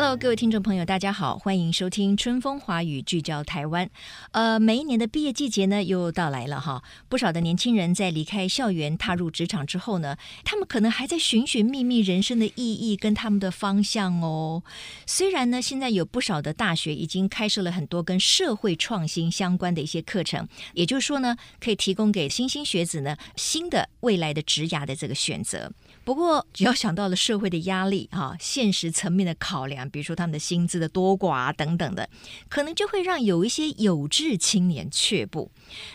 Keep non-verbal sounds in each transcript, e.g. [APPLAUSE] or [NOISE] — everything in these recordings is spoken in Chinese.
Hello，各位听众朋友，大家好，欢迎收听《春风华语》，聚焦台湾。呃，每一年的毕业季节呢，又到来了哈。不少的年轻人在离开校园、踏入职场之后呢，他们可能还在寻寻觅觅人生的意义跟他们的方向哦。虽然呢，现在有不少的大学已经开设了很多跟社会创新相关的一些课程，也就是说呢，可以提供给新兴学子呢新的未来的职涯的这个选择。不过，只要想到了社会的压力啊，现实层面的考量，比如说他们的薪资的多寡啊等等的，可能就会让有一些有志青年却步。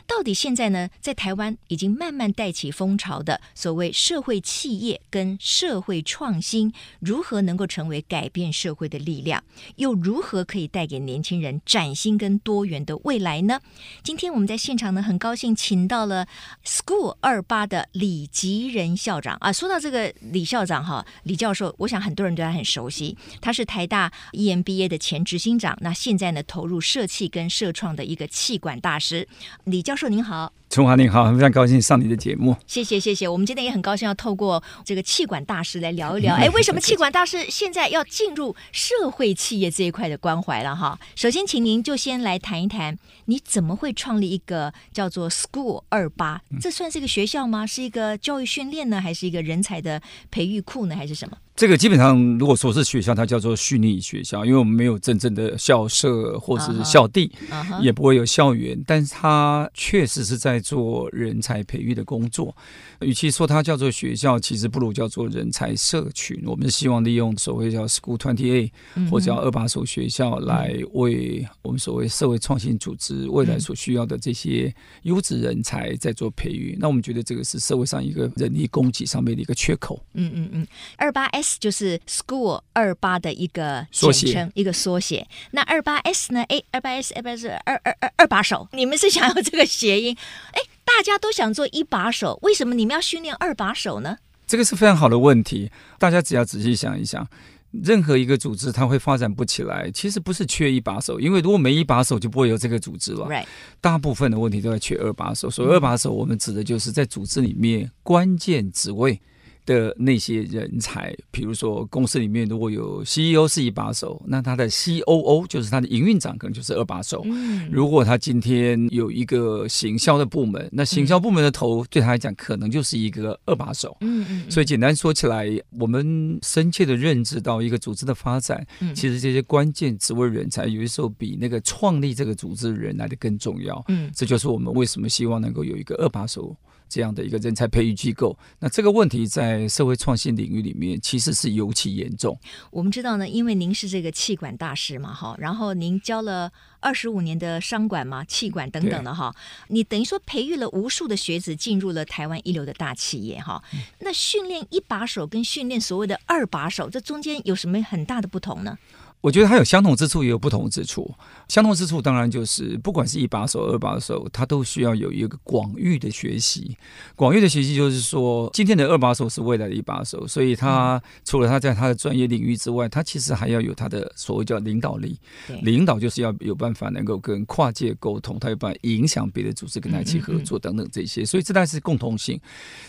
到底现在呢，在台湾已经慢慢带起风潮的所谓社会企业跟社会创新，如何能够成为改变社会的力量？又如何可以带给年轻人崭新跟多元的未来呢？今天我们在现场呢，很高兴请到了 School 二八的李吉仁校长啊。说到这个。李校长哈，李教授，我想很多人对他很熟悉。他是台大 EMBA 的前执行长，那现在呢，投入社企跟社创的一个气管大师。李教授您好。春华你好，非常高兴上你的节目。谢谢谢谢，我们今天也很高兴要透过这个气管大师来聊一聊，[LAUGHS] 哎，为什么气管大师现在要进入社会企业这一块的关怀了哈？首先，请您就先来谈一谈，你怎么会创立一个叫做 School 二八？这算是一个学校吗？是一个教育训练呢，还是一个人才的培育库呢，还是什么？这个基本上，如果说是学校，它叫做虚拟学校，因为我们没有真正的校舍或者是校地，uh -huh. 也不会有校园，但是它确实是在做人才培育的工作。与其说它叫做学校，其实不如叫做人才社群。我们希望利用所谓叫 School Twenty A 或者叫二把手学校，来为我们所谓社会创新组织未来所需要的这些优质人才在做培育。那我们觉得这个是社会上一个人力供给上面的一个缺口。嗯嗯嗯，二八 S 就是 School 二八的一个简称，一个缩写。那二八 S 呢？哎，二八 S，二八是二二二二把手。你们是想要这个谐音？哎。大家都想做一把手，为什么你们要训练二把手呢？这个是非常好的问题。大家只要仔细想一想，任何一个组织它会发展不起来，其实不是缺一把手，因为如果没一把手，就不会有这个组织了。Right. 大部分的问题都在缺二把手。所以二把手，我们指的就是在组织里面关键职位。的那些人才，比如说公司里面如果有 CEO 是一把手，那他的 COO 就是他的营运长，可能就是二把手。嗯。如果他今天有一个行销的部门，那行销部门的头对他来讲可能就是一个二把手。嗯嗯。所以简单说起来，我们深切的认知到一个组织的发展，其实这些关键职位人才有的时候比那个创立这个组织的人来的更重要。嗯。这就是我们为什么希望能够有一个二把手。这样的一个人才培育机构，那这个问题在社会创新领域里面其实是尤其严重。我们知道呢，因为您是这个气管大师嘛，哈，然后您教了二十五年的商管嘛、气管等等的哈，你等于说培育了无数的学子进入了台湾一流的大企业哈。那训练一把手跟训练所谓的二把手，这中间有什么很大的不同呢？我觉得它有相同之处，也有不同之处。相同之处当然就是，不管是一把手、二把手，它都需要有一个广域的学习。广域的学习就是说，今天的二把手是未来的一把手，所以他除了他在他的专业领域之外，他其实还要有他的所谓叫领导力。领导就是要有办法能够跟跨界沟通，他有办法影响别的组织跟他一起合作等等这些。所以这代是共同性。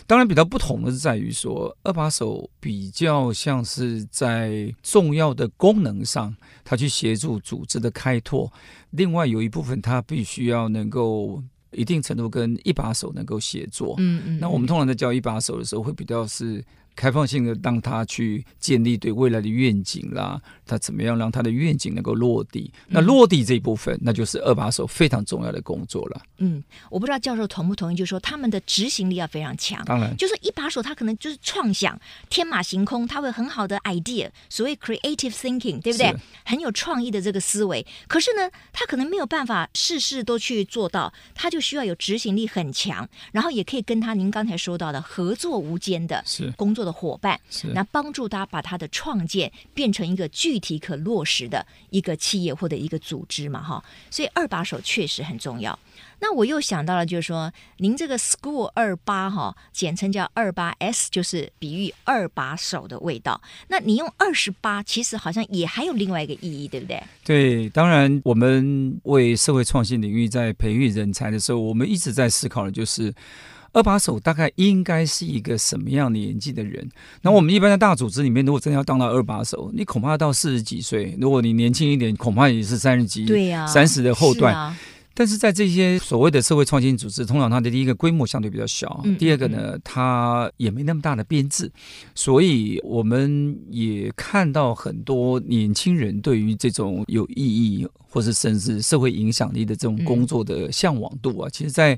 当然比较不同的是在于说，二把手比较像是在重要的功能上。他去协助组织的开拓，另外有一部分他必须要能够一定程度跟一把手能够协作。嗯嗯，那我们通常在教一把手的时候，会比较是。开放性的让他去建立对未来的愿景啦，他怎么样让他的愿景能够落地？那落地这一部分，那就是二把手非常重要的工作了。嗯，我不知道教授同不同意，就是说他们的执行力要非常强。当然，就是一把手他可能就是创想天马行空，他会很好的 idea，所谓 creative thinking，对不对？很有创意的这个思维。可是呢，他可能没有办法事事都去做到，他就需要有执行力很强，然后也可以跟他您刚才说到的合作无间的工作的伙伴，那帮助他把他的创建变成一个具体可落实的一个企业或者一个组织嘛，哈，所以二把手确实很重要。那我又想到了，就是说，您这个 School 二八哈，简称叫二八 S，就是比喻二把手的味道。那你用二十八，其实好像也还有另外一个意义，对不对？对，当然，我们为社会创新领域在培育人才的时候，我们一直在思考的就是二把手大概应该是一个什么样的年纪的人。那我们一般在大组织里面，如果真的要当到二把手，你恐怕到四十几岁；如果你年轻一点，恐怕也是三十几，对呀，三十的后段。但是在这些所谓的社会创新组织，通常它的第一个规模相对比较小，嗯、第二个呢，它也没那么大的编制，所以我们也看到很多年轻人对于这种有意义或是甚至社会影响力的这种工作的向往度啊，其实，在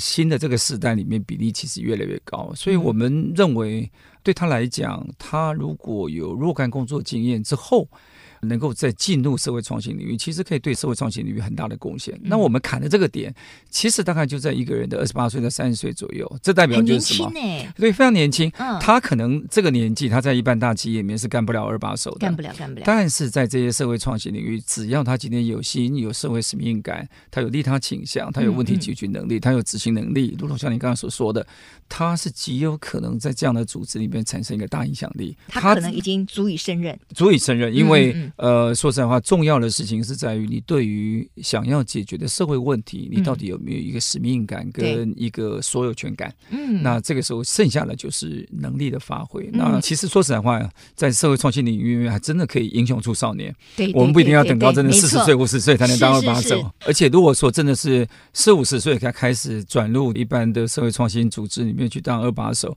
新的这个时代里面，比例其实越来越高。所以我们认为，对他来讲，他如果有若干工作经验之后，能够再进入社会创新领域，其实可以对社会创新领域很大的贡献。嗯、那我们砍的这个点，其实大概就在一个人的二十八岁到三十岁左右，这代表就是什么？对，非常年轻。嗯、他可能这个年纪，他在一般大企业里面是干不了二把手的，干不了，干不了。但是在这些社会创新领域，只要他今天有心、有社会使命感，他有利他倾向，他有问题解决能力，他有执行能力，如同像你刚刚所说的，他是极有可能在这样的组织里面产生一个大影响力。他可能已经足以胜任，足以胜任，因为。呃，说实在话，重要的事情是在于你对于想要解决的社会问题，你到底有没有一个使命感跟一个所有权感？嗯，那这个时候剩下的就是能力的发挥。嗯、那其实说实在话，在社会创新领域还真的可以英雄出少年。对，我们不一定要等到真的四十岁、五十岁才能当二把手。而且如果说真的是四五十岁才开始转入一般的社会创新组织里面去当二把手。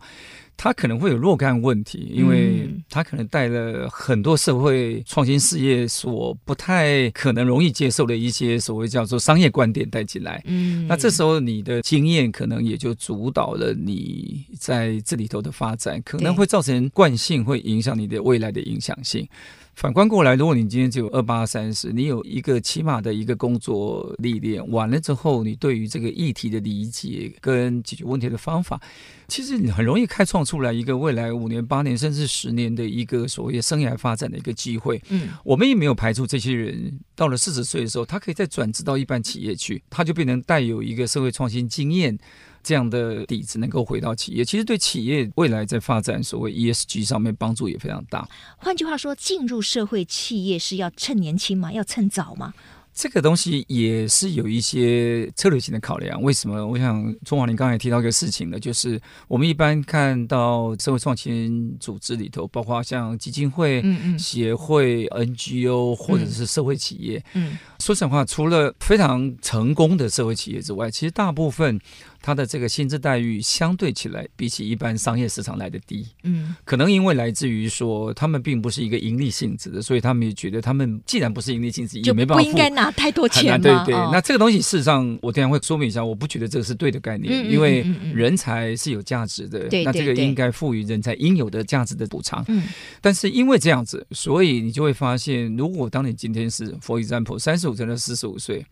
他可能会有若干问题，因为他可能带了很多社会创新事业所不太可能容易接受的一些所谓叫做商业观点带进来。嗯，那这时候你的经验可能也就主导了你在这里头的发展，可能会造成惯性，会影响你的未来的影响性。反观过来，如果你今天只有二八三十，你有一个起码的一个工作历练，完了之后，你对于这个议题的理解跟解决问题的方法，其实你很容易开创出来一个未来五年、八年甚至十年的一个所谓生涯发展的一个机会。嗯，我们也没有排除这些人到了四十岁的时候，他可以再转职到一般企业去，他就变成带有一个社会创新经验。这样的底子能够回到企业，其实对企业未来在发展所谓 ESG 上面帮助也非常大。换句话说，进入社会企业是要趁年轻吗？要趁早吗？这个东西也是有一些策略性的考量。为什么？我想钟华林刚才提到一个事情呢，就是我们一般看到社会创新组织里头，包括像基金会、嗯嗯协会、NGO 或者是社会企业，嗯，说实话，除了非常成功的社会企业之外，其实大部分。他的这个薪资待遇相对起来，比起一般商业市场来的低，嗯，可能因为来自于说他们并不是一个盈利性质的，所以他们也觉得他们既然不是盈利性质，也没办法不应该拿太多钱嘛。对。对，那这个东西事实上，我等下会说明一下，我不觉得这个是对的概念，因为人才是有价值的，那这个应该赋予人才应有的价值的补偿。嗯，但是因为这样子，所以你就会发现，如果当你今天是 for example 三十五岁到四十五岁。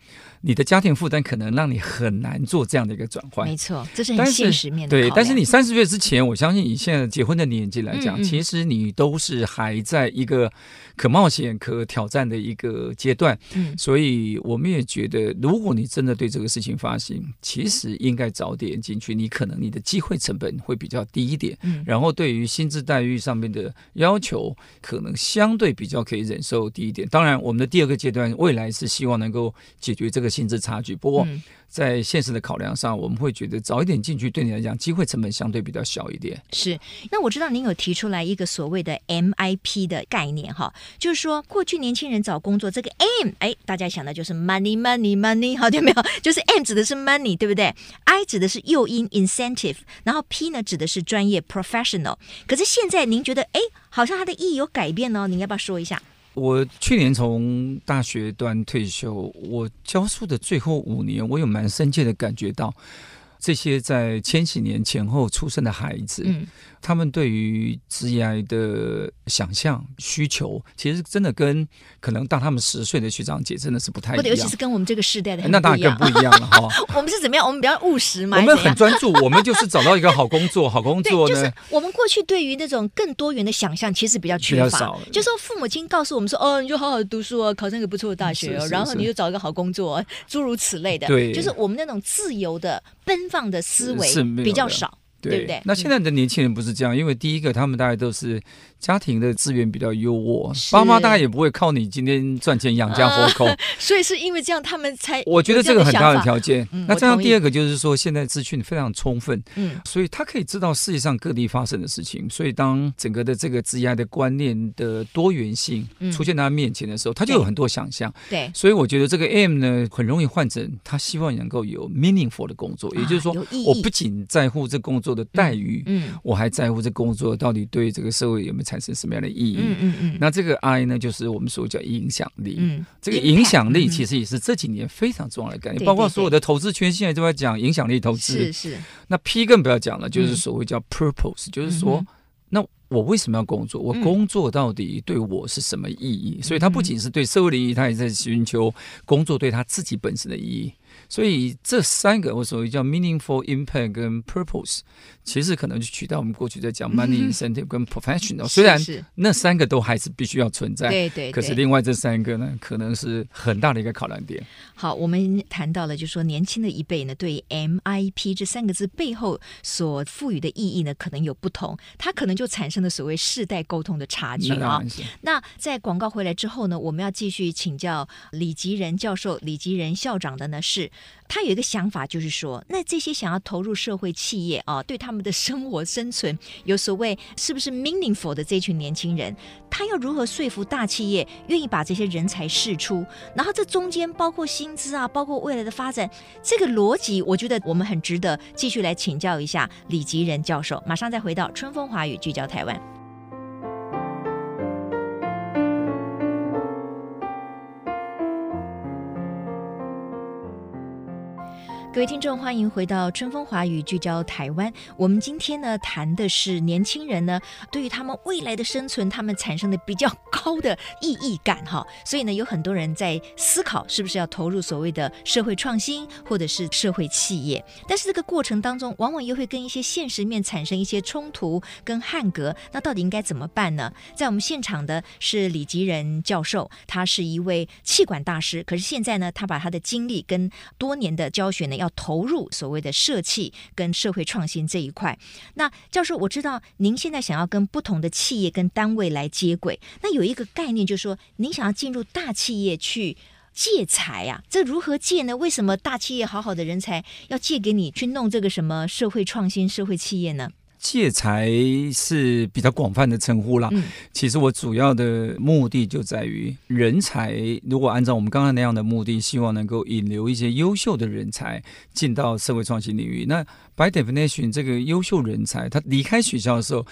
你的家庭负担可能让你很难做这样的一个转换，没错，这是很现实面的。对，但是你三十岁之前，我相信以现在结婚的年纪来讲，嗯嗯其实你都是还在一个可冒险、可挑战的一个阶段。嗯，所以我们也觉得，如果你真的对这个事情发心，其实应该早点进去，你可能你的机会成本会比较低一点。嗯，然后对于薪资待遇上面的要求，可能相对比较可以忍受低一点。当然，我们的第二个阶段未来是希望能够解决这个。薪资差距，不过在现实的考量上，我们会觉得早一点进去对你来讲，机会成本相对比较小一点。是，那我知道您有提出来一个所谓的 MIP 的概念，哈，就是说过去年轻人找工作，这个 M，哎，大家想的就是 money，money，money，好，[LAUGHS] 听没有？就是 M 指的是 money，对不对？I 指的是诱因 incentive，然后 P 呢指的是专业 professional。可是现在您觉得，哎，好像它的意义有改变呢？您要不要说一下？我去年从大学端退休，我教书的最后五年，我有蛮深切的感觉到，这些在千禧年前后出生的孩子，嗯。他们对于职业的想象需求，其实真的跟可能大他们十岁的学长姐真的是不太一样，尤其是跟我们这个世代的，那当然更不一样了哈。[LAUGHS] 我们是怎么样？我们比较务实嘛？我们很专注，我们就是找到一个好工作，好工作呢。就是我们过去对于那种更多元的想象，其实比较缺乏。少就说父母亲告诉我们说：“哦，你就好好读书哦，考上一个不错的大学哦，然后你就找一个好工作，诸如此类的。”对，就是我们那种自由的、奔放的思维比较少。对，不对？那现在的年轻人不是这样，因为第一个，他们大概都是家庭的资源比较优渥，爸妈大概也不会靠你今天赚钱养家活口，呃，[LAUGHS] 所以是因为这样，他们才我觉得这个很大的条件。嗯、那这样第二个就是说，现在资讯非常充分，嗯，所以他可以知道世界上各地发生的事情。所以当整个的这个职业的观念的多元性出现在他面前的时候，嗯、他就有很多想象。对，所以我觉得这个 M 呢，很容易换成他希望能够有 meaningful 的工作，啊、也就是说，我不仅在乎这工作的待遇，嗯，嗯我还在乎这工作到底对这个社会有没有产生什么样的意义。嗯嗯嗯。那这个 I 呢，就是我们所谓叫影响力。嗯，这个影响力其实也是这几年非常重要的概念，包括所有的投资圈现在都在讲影响力投资。是是。那 P 更不要讲了，就是所谓叫 purpose，就是说，那我为什么要工作？我工作到底对我是什么意义？所以他不仅是对社会的意义，他也在寻求工作对他自己本身的意义。所以这三个我所谓叫 meaningful impact 跟 purpose，其实可能就取代我们过去在讲 money incentive 跟 professional。虽然那三个都还是必须要存在，对对。可是另外这三个呢，可能是很大的一个考量点。好，我们谈到了，就是说年轻的一辈呢，对 MIP 这三个字背后所赋予的意义呢，可能有不同，它可能就产生了所谓世代沟通的差距啊。那在广告回来之后呢，我们要继续请教李吉仁教授、李吉仁校长的呢是。他有一个想法，就是说，那这些想要投入社会企业啊，对他们的生活生存有所谓是不是 meaningful 的这群年轻人，他要如何说服大企业愿意把这些人才释出？然后这中间包括薪资啊，包括未来的发展，这个逻辑，我觉得我们很值得继续来请教一下李吉仁教授。马上再回到春风华语，聚焦台湾。各位听众，欢迎回到春风华语，聚焦台湾。我们今天呢谈的是年轻人呢对于他们未来的生存，他们产生的比较高的意义感哈。所以呢，有很多人在思考是不是要投入所谓的社会创新或者是社会企业。但是这个过程当中，往往又会跟一些现实面产生一些冲突跟捍格。那到底应该怎么办呢？在我们现场的是李吉仁教授，他是一位气管大师，可是现在呢，他把他的经历跟多年的教学呢。要投入所谓的社企跟社会创新这一块。那教授，我知道您现在想要跟不同的企业跟单位来接轨。那有一个概念，就是说您想要进入大企业去借财啊？这如何借呢？为什么大企业好好的人才要借给你去弄这个什么社会创新、社会企业呢？借才是比较广泛的称呼啦。嗯，其实我主要的目的就在于人才。如果按照我们刚刚那样的目的，希望能够引流一些优秀的人才进到社会创新领域。那 by definition，这个优秀人才他离开学校的时候，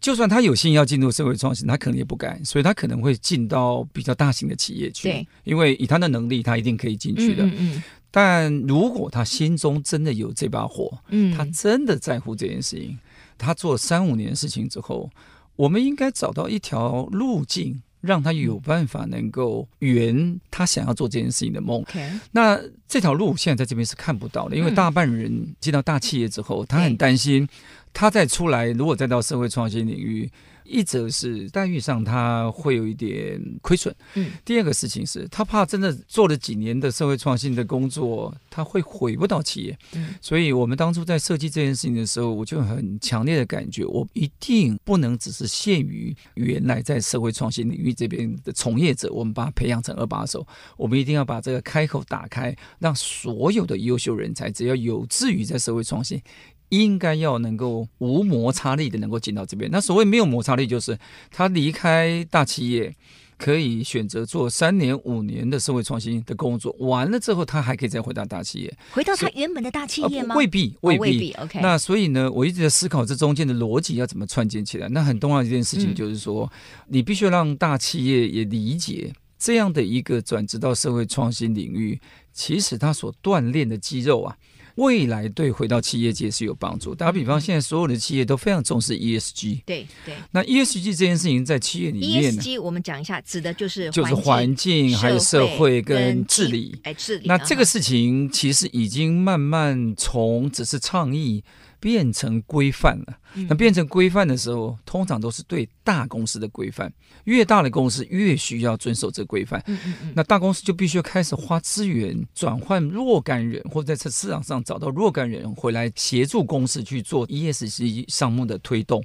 就算他有心要进入社会创新，他可能也不敢，所以他可能会进到比较大型的企业去。对，因为以他的能力，他一定可以进去的。嗯，嗯，嗯。但如果他心中真的有这把火，嗯，他真的在乎这件事情。他做三五年事情之后，我们应该找到一条路径，让他有办法能够圆他想要做这件事情的梦。那这条路现在在这边是看不到的，因为大半人进到大企业之后，他很担心，他再出来，如果再到社会创新领域。一则是待遇上他会有一点亏损，嗯，第二个事情是他怕真的做了几年的社会创新的工作，他会回不到企业，嗯，所以我们当初在设计这件事情的时候，我就很强烈的感觉，我一定不能只是限于原来在社会创新领域这边的从业者，我们把他培养成二把手，我们一定要把这个开口打开，让所有的优秀人才，只要有志于在社会创新。应该要能够无摩擦力的能够进到这边。那所谓没有摩擦力，就是他离开大企业，可以选择做三年、五年的社会创新的工作，完了之后他还可以再回到大企业，回到他原本的大企业吗？未必，未必。未必 OK。那所以呢，我一直在思考这中间的逻辑要怎么串接起来。那很重要一件事情就是说，嗯、你必须要让大企业也理解这样的一个转职到社会创新领域，其实他所锻炼的肌肉啊。未来对回到企业界是有帮助。打个比方，现在所有的企业都非常重视 ESG。对对。那 ESG 这件事情在企业里面，ESG 我们讲一下，指的就是就是环境，还有社会跟治理。哎，治理。那这个事情其实已经慢慢从只是倡议。变成规范了。那变成规范的时候，通常都是对大公司的规范。越大的公司越需要遵守这规范。那大公司就必须要开始花资源转换若干人，或者在市场上找到若干人回来协助公司去做 ESG 项目的推动。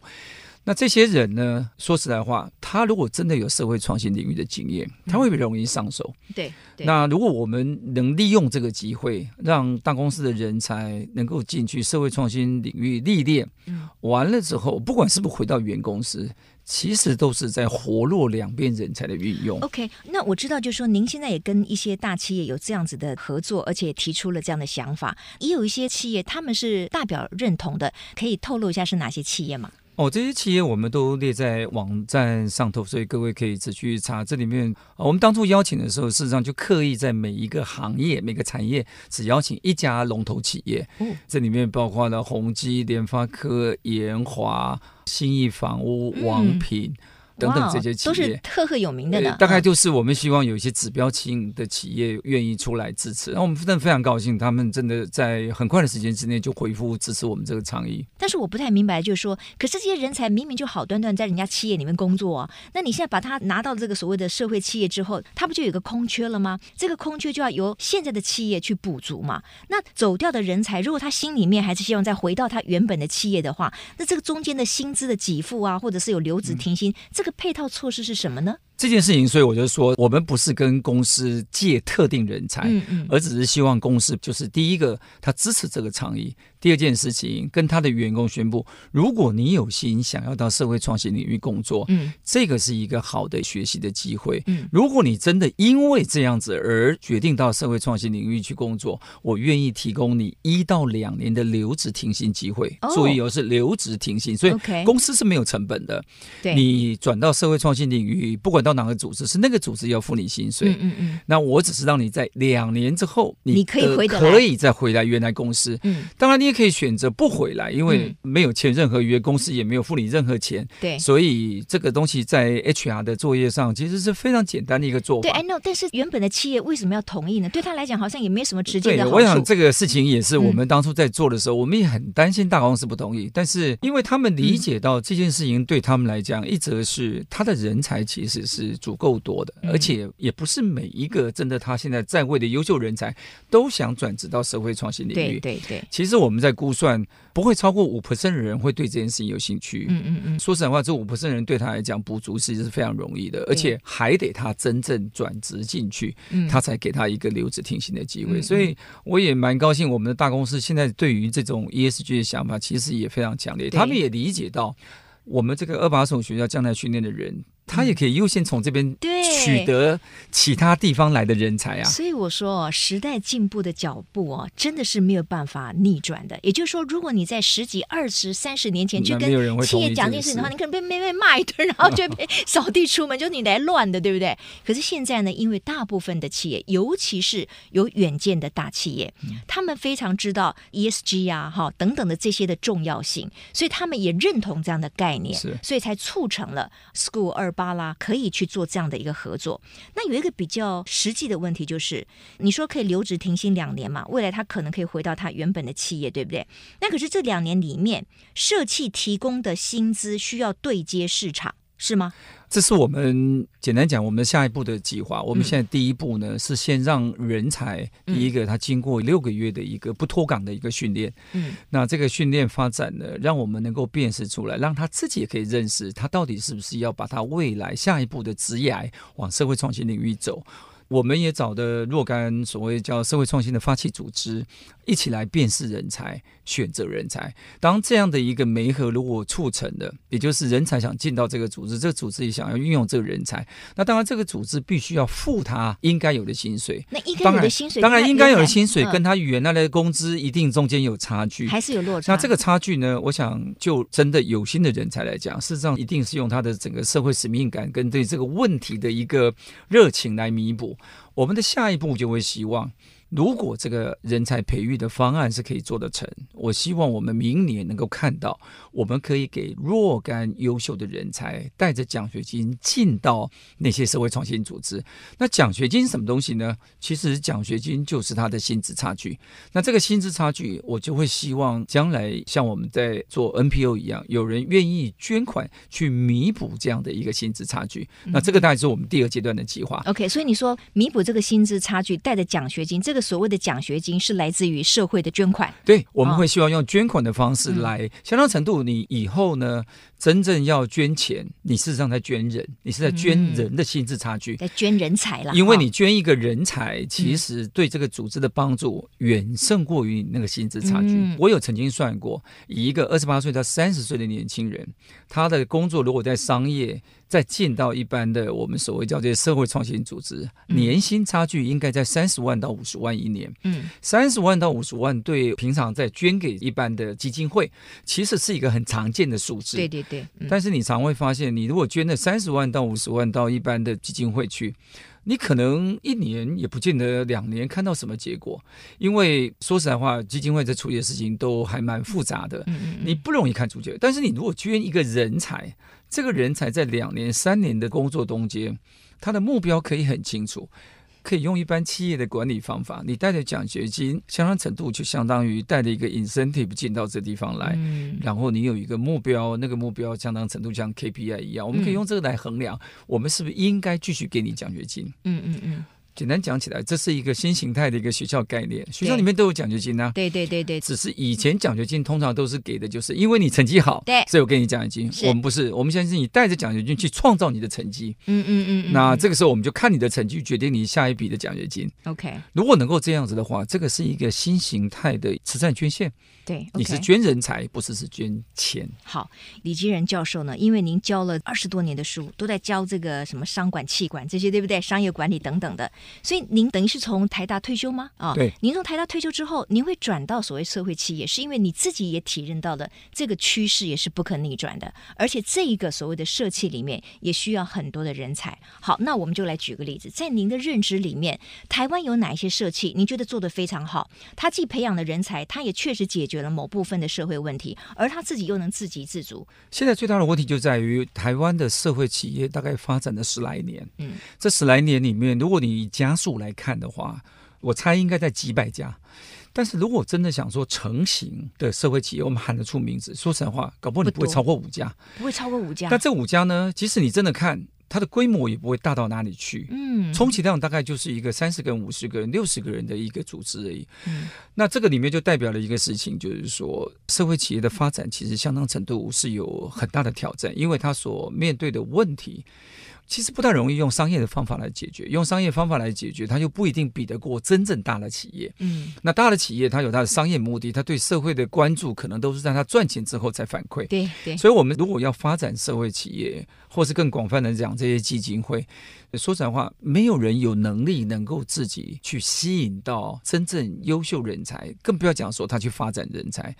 那这些人呢？说实在话，他如果真的有社会创新领域的经验，他会不会容易上手？嗯、对。对。那如果我们能利用这个机会，让大公司的人才能够进去社会创新领域历练，嗯，完了之后，不管是不是回到原公司，其实都是在活络两边人才的运用。OK，那我知道，就是说您现在也跟一些大企业有这样子的合作，而且提出了这样的想法，也有一些企业他们是大表认同的，可以透露一下是哪些企业吗？哦，这些企业我们都列在网站上头，所以各位可以仔细去查。这里面，我们当初邀请的时候，事实上就刻意在每一个行业、每个产业只邀请一家龙头企业。嗯，这里面包括了宏基、联发科、研华、新意房屋、王品。嗯等等这些企业都是赫赫有名的呢。大概就是我们希望有一些指标性的企业愿意出来支持，那我们真的非常高兴，他们真的在很快的时间之内就回复支持我们这个倡议。但是我不太明白，就是说，可是这些人才明明就好端端在人家企业里面工作啊，那你现在把他拿到这个所谓的社会企业之后，他不就有个空缺了吗？这个空缺就要由现在的企业去补足嘛。那走掉的人才，如果他心里面还是希望再回到他原本的企业的话，那这个中间的薪资的给付啊，或者是有留职停薪，嗯、这个配套措施是什么呢？这件事情，所以我就说，我们不是跟公司借特定人才，嗯嗯，而只是希望公司就是第一个，他支持这个倡议；第二件事情，跟他的员工宣布，如果你有心想要到社会创新领域工作，嗯，这个是一个好的学习的机会。嗯，如果你真的因为这样子而决定到社会创新领域去工作，我愿意提供你一到两年的留职停薪机会。哦，注意哦，是留职停薪，所以公司是没有成本的。对，你转到社会创新领域，不管。到哪个组织是那个组织要付你薪水，嗯嗯嗯，那我只是让你在两年之后，你可以回可以再回来原来公司，嗯，当然你也可以选择不回来，因为没有签任何约，公司也没有付你任何钱，对，所以这个东西在 HR 的作业上其实是非常简单的一个做法。对，I know，但是原本的企业为什么要同意呢？对他来讲好像也没什么直接的好处。对，我想这个事情也是我们当初在做的时候，我们也很担心大公司不同意，但是因为他们理解到这件事情对他们来讲，一则是他的人才其实是足够多的。而且也不是每一个真的他现在在位的优秀人才都想转职到社会创新领域。对对对，其实我们在估算，不会超过五 percent 的人会对这件事情有兴趣。嗯嗯嗯。说实在话，这五 percent 的人对他来讲补足其实是非常容易的，而且还得他真正转职进去，他才给他一个留职停薪的机会。所以我也蛮高兴，我们的大公司现在对于这种 ESG 的想法其实也非常强烈，他们也理解到我们这个二把手学校将来训练的人。他也可以优先从这边取得其他地方来的人才啊，所以我说，时代进步的脚步哦，真的是没有办法逆转的。也就是说，如果你在十几、二十、三十年前去跟企业讲这件事情的话，你可能被被被骂一顿，然后就被扫地出门，就是你来乱的，对不对？可是现在呢，因为大部分的企业，尤其是有远见的大企业，他们非常知道 ESG 啊、哈等等的这些的重要性，所以他们也认同这样的概念，所以才促成了 School 二。巴拉可以去做这样的一个合作。那有一个比较实际的问题就是，你说可以留职停薪两年嘛？未来他可能可以回到他原本的企业，对不对？那可是这两年里面，社企提供的薪资需要对接市场，是吗？这是我们简单讲，我们下一步的计划。我们现在第一步呢，是先让人才第一个他经过六个月的一个不脱岗的一个训练。嗯，那这个训练发展呢，让我们能够辨识出来，让他自己也可以认识他到底是不是要把他未来下一步的职业往社会创新领域走。我们也找的若干所谓叫社会创新的发起组织，一起来辨识人才、选择人才。当这样的一个媒合如果促成的，也就是人才想进到这个组织，这个组织也想要运用这个人才，那当然这个组织必须要付他应该有的薪水。那应该有的薪水，当然应该有的薪水跟他原来的工资一定中间有差距，还是有落差。那这个差距呢，我想就真的有心的人才来讲，事实上一定是用他的整个社会使命感跟对这个问题的一个热情来弥补。我们的下一步就会希望，如果这个人才培育的方案是可以做得成，我希望我们明年能够看到，我们可以给若干优秀的人才带着奖学金进到那些社会创新组织。那奖学金什么东西呢？其实奖学金就是他的薪资差距。那这个薪资差距，我就会希望将来像我们在做 NPO 一样，有人愿意捐款去弥补这样的一个薪资差距。那这个大概是我们第二阶段的计划。OK，所以你说弥补这个薪资差距，带着奖学金这个。所谓的奖学金是来自于社会的捐款，对，我们会希望用捐款的方式来相当程度，你以后呢，真正要捐钱，你事实上在捐人，你是在捐人的心智差距，在捐人才了。因为你捐一个人才，其实对这个组织的帮助远胜过于那个薪资差距。我有曾经算过，以一个二十八岁到三十岁的年轻人，他的工作如果在商业。再进到一般的我们所谓叫这些社会创新组织，年薪差距应该在三十万到五十万一年。嗯，三十万到五十万对平常在捐给一般的基金会，其实是一个很常见的数字。对对对。但是你常会发现，你如果捐了三十万到五十万到一般的基金会去，你可能一年也不见得两年看到什么结果，因为说实在话，基金会在处理的事情都还蛮复杂的，你不容易看出结果。但是你如果捐一个人才，这个人才在两年、三年的工作中间，他的目标可以很清楚，可以用一般企业的管理方法，你带着奖学金，相当程度就相当于带着一个 incentive 进到这地方来，嗯、然后你有一个目标，那个目标相当程度像 KPI 一样，我们可以用这个来衡量，我们是不是应该继续给你奖学金？嗯嗯嗯。简单讲起来，这是一个新形态的一个学校概念。学校里面都有奖学金啊。对对对对。只是以前奖学金通常都是给的，就是因为你成绩好，对，所以我给你奖学金。我们不是，我们现在是你带着奖学金去创造你的成绩。嗯嗯嗯。那这个时候我们就看你的成绩，决定你下一笔的奖学金。OK。如果能够这样子的话，这个是一个新形态的慈善捐献。对，你是捐人才，不是是捐钱。好，李吉仁教授呢？因为您教了二十多年的书，都在教这个什么商管、气管这些，对不对？商业管理等等的。所以您等于是从台大退休吗？啊，对。您从台大退休之后，您会转到所谓社会企业，是因为你自己也体认到了这个趋势也是不可逆转的，而且这一个所谓的社企里面也需要很多的人才。好，那我们就来举个例子，在您的认知里面，台湾有哪一些社企？您觉得做得非常好？他既培养了人才，他也确实解决了某部分的社会问题，而他自己又能自给自足。现在最大的问题就在于台湾的社会企业大概发展了十来年，嗯，这十来年里面，如果你以家数来看的话，我猜应该在几百家。但是如果真的想说成型的社会企业，我们喊得出名字，说实话，搞不好你不会超过五家，不会超过五家。但这五家呢，即使你真的看。它的规模也不会大到哪里去，嗯，充其量大概就是一个三十个人、五十个人、六十个人的一个组织而已。嗯，那这个里面就代表了一个事情，就是说社会企业的发展其实相当程度是有很大的挑战，因为它所面对的问题。其实不太容易用商业的方法来解决，用商业方法来解决，它就不一定比得过真正大的企业。嗯，那大的企业它有它的商业目的，它对社会的关注可能都是在它赚钱之后才反馈。对对，所以我们如果要发展社会企业，或是更广泛的讲这些基金会，说实话，没有人有能力能够自己去吸引到真正优秀人才，更不要讲说他去发展人才。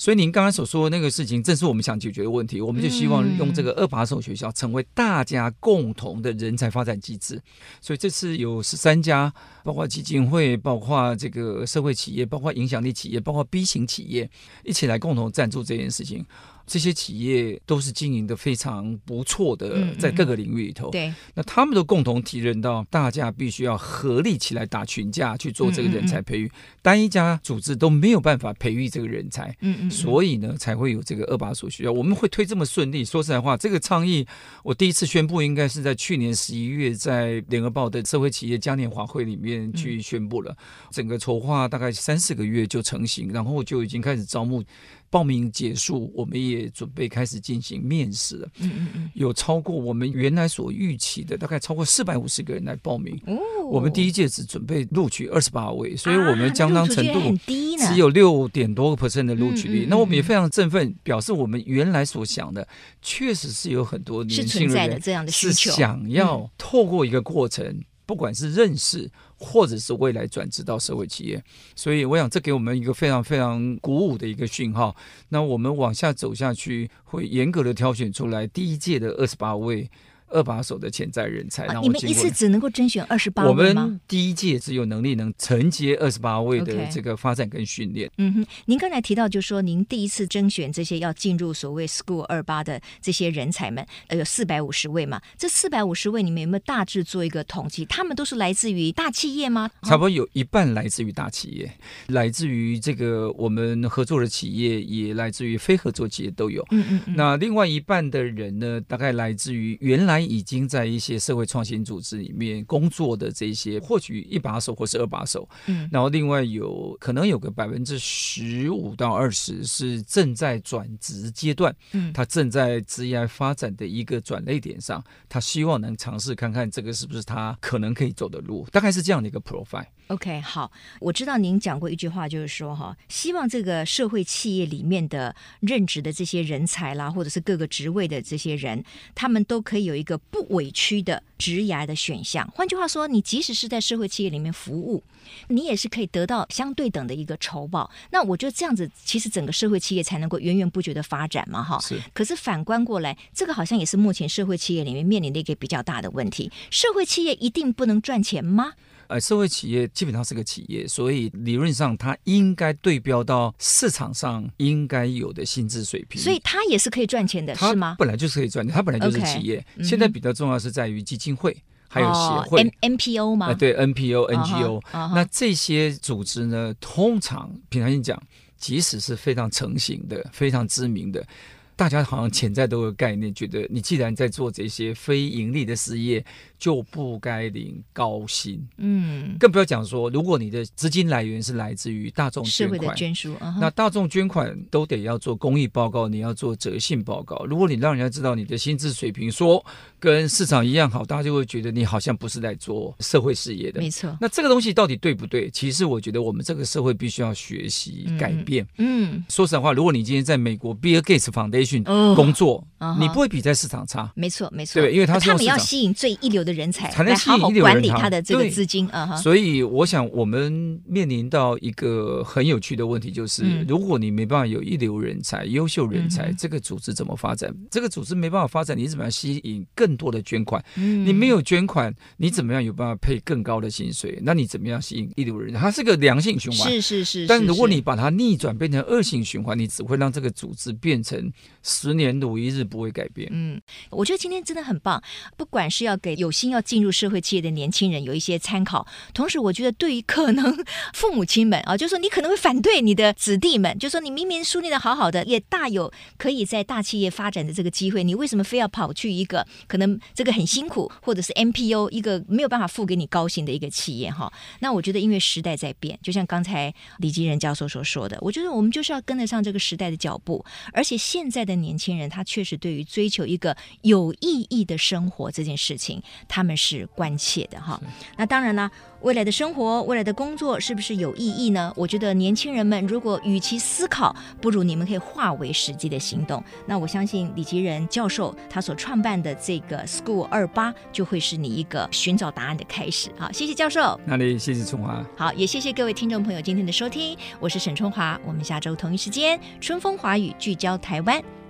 所以您刚才所说的那个事情，正是我们想解决的问题。我们就希望用这个二把手学校成为大家共同的人才发展机制。所以这次有十三家，包括基金会、包括这个社会企业、包括影响力企业、包括 B 型企业，一起来共同赞助这件事情。这些企业都是经营的非常不错的，在各个领域里头。对，那他们都共同提认到，大家必须要合力起来打群架去做这个人才培育。单一家组织都没有办法培育这个人才。嗯嗯。所以呢，才会有这个二把手学校。我们会推这么顺利。说实在话，这个倡议我第一次宣布，应该是在去年十一月，在联合报的社会企业嘉年华会里面去宣布了。整个筹划大概三四个月就成型，然后就已经开始招募。报名结束，我们也准备开始进行面试了。嗯嗯嗯，有超过我们原来所预期的，大概超过四百五十个人来报名。哦，我们第一届只准备录取二十八位，所以我们相当程度只有六点多个 percent 的录取率。那我们也非常振奋，表示我们原来所想的，确实是有很多年轻人是想要透过一个过程。不管是认识，或者是未来转职到社会企业，所以我想这给我们一个非常非常鼓舞的一个讯号。那我们往下走下去，会严格的挑选出来第一届的二十八位二把手的潜在人才。啊、你们一次只能够甄选二十八位吗？我们第一届只有能力能承接二十八位的这个发展跟训练。Okay. 嗯哼，您刚才提到，就是说您第一次甄选这些要进入所谓 School 二八的这些人才们，呃，有四百五十位嘛？这四百五十位，你们有没有大致做一个统计？他们都是来自于大企业吗？差不多有一半来自于大企业，来自于这个我们合作的企业，也来自于非合作企业都有。嗯嗯，嗯。那另外一半的人呢，大概来自于原来已经在一些社会创新组织里面工作的这些，或许一把手或是二把手。嗯。然后另外有可能有个百分之十五到二十是正在转职阶段。嗯。他正在职业发展的一个转类点上，他希望能尝试看看这个是不是他可能可以走的路，大概是这样的一个 profile。OK，好，我知道您讲过一句话，就是说哈，希望这个社会企业里面的任职的这些人才啦，或者是各个职位的这些人，他们都可以有一个不委屈的职涯的选项。换句话说，你即使是在社会企业里面服务，你也是可以得到相对等的一个酬报。那我觉得这样子，其实整个社会企业才能够源源不绝的发展嘛，哈。是。可是反观过来，这个好像也是目前社会企业里面面临的一个比较大的问题。社会企业一定不能赚钱吗？呃，社会企业基本上是个企业，所以理论上它应该对标到市场上应该有的薪资水平，所以它也是可以赚钱的，是吗？本来就是可以赚钱，它本来就是企业。现在比较重要是在于基金会还有协会、哦、M NPO 吗？呃、对 NPO、NGO，、uh -huh, 那这些组织呢，通常平常心讲，即使是非常成型的、非常知名的。大家好像潜在都有概念，觉得你既然在做这些非盈利的事业，就不该领高薪。嗯，更不要讲说，如果你的资金来源是来自于大众捐款、捐书、uh 那大众捐款都得要做公益报告，你要做折信报告。如果你让人家知道你的薪资水平说跟市场一样好，大家就会觉得你好像不是在做社会事业的。没错。那这个东西到底对不对？其实我觉得我们这个社会必须要学习改变。嗯，嗯说实话，如果你今天在美国 Bill Gates Foundation 工作，uh. 你不会比在市场差。没错，没错，对，因为他是他们要吸引最一流的人才，才能吸引一流人才，管理他的这个资金啊。Uh. 所以，我想我们面临到一个很有趣的问题，就是、嗯、如果你没办法有一流人才、优秀人才、嗯，这个组织怎么发展？这个组织没办法发展，你怎么样吸引更多的捐款？嗯、你没有捐款，你怎么样有办法配更高的薪水？那你怎么样吸引一流人才？它是个良性循环，是是是，是。但如果你把它逆转变成恶性循环，你只会让这个组织变成十年如一日不会改变。嗯，我觉得今天真的很棒。不管是要给有心要进入社会企业的年轻人有一些参考，同时我觉得对于可能 [LAUGHS] 父母亲们啊，就是说你可能会反对你的子弟们，就是说你明明书念得好好的，也大有可以在大企业发展的这个机会，你为什么非要跑去一个可能这个很辛苦，或者是 MPO 一个没有办法付给你高薪的一个企业哈？那我觉得因为时代在变，就像刚才李吉仁教授所说的，我觉得我们就是要跟得上这个时代的脚步，而且现在的年轻人他确实对于追求一个有意义的生活这件事情，他们是关切的哈。那当然了，未来的生活、未来的工作是不是有意义呢？我觉得年轻人们如果与其思考，不如你们可以化为实际的行动。那我相信李吉仁教授他所创办的这个 School 二八就会是你一个寻找答案的开始。好，谢谢教授。那里？谢谢春华。好，也谢谢各位听众朋友今天的收听，我是沈春华。我们下周同一时间，春风华语聚焦台湾，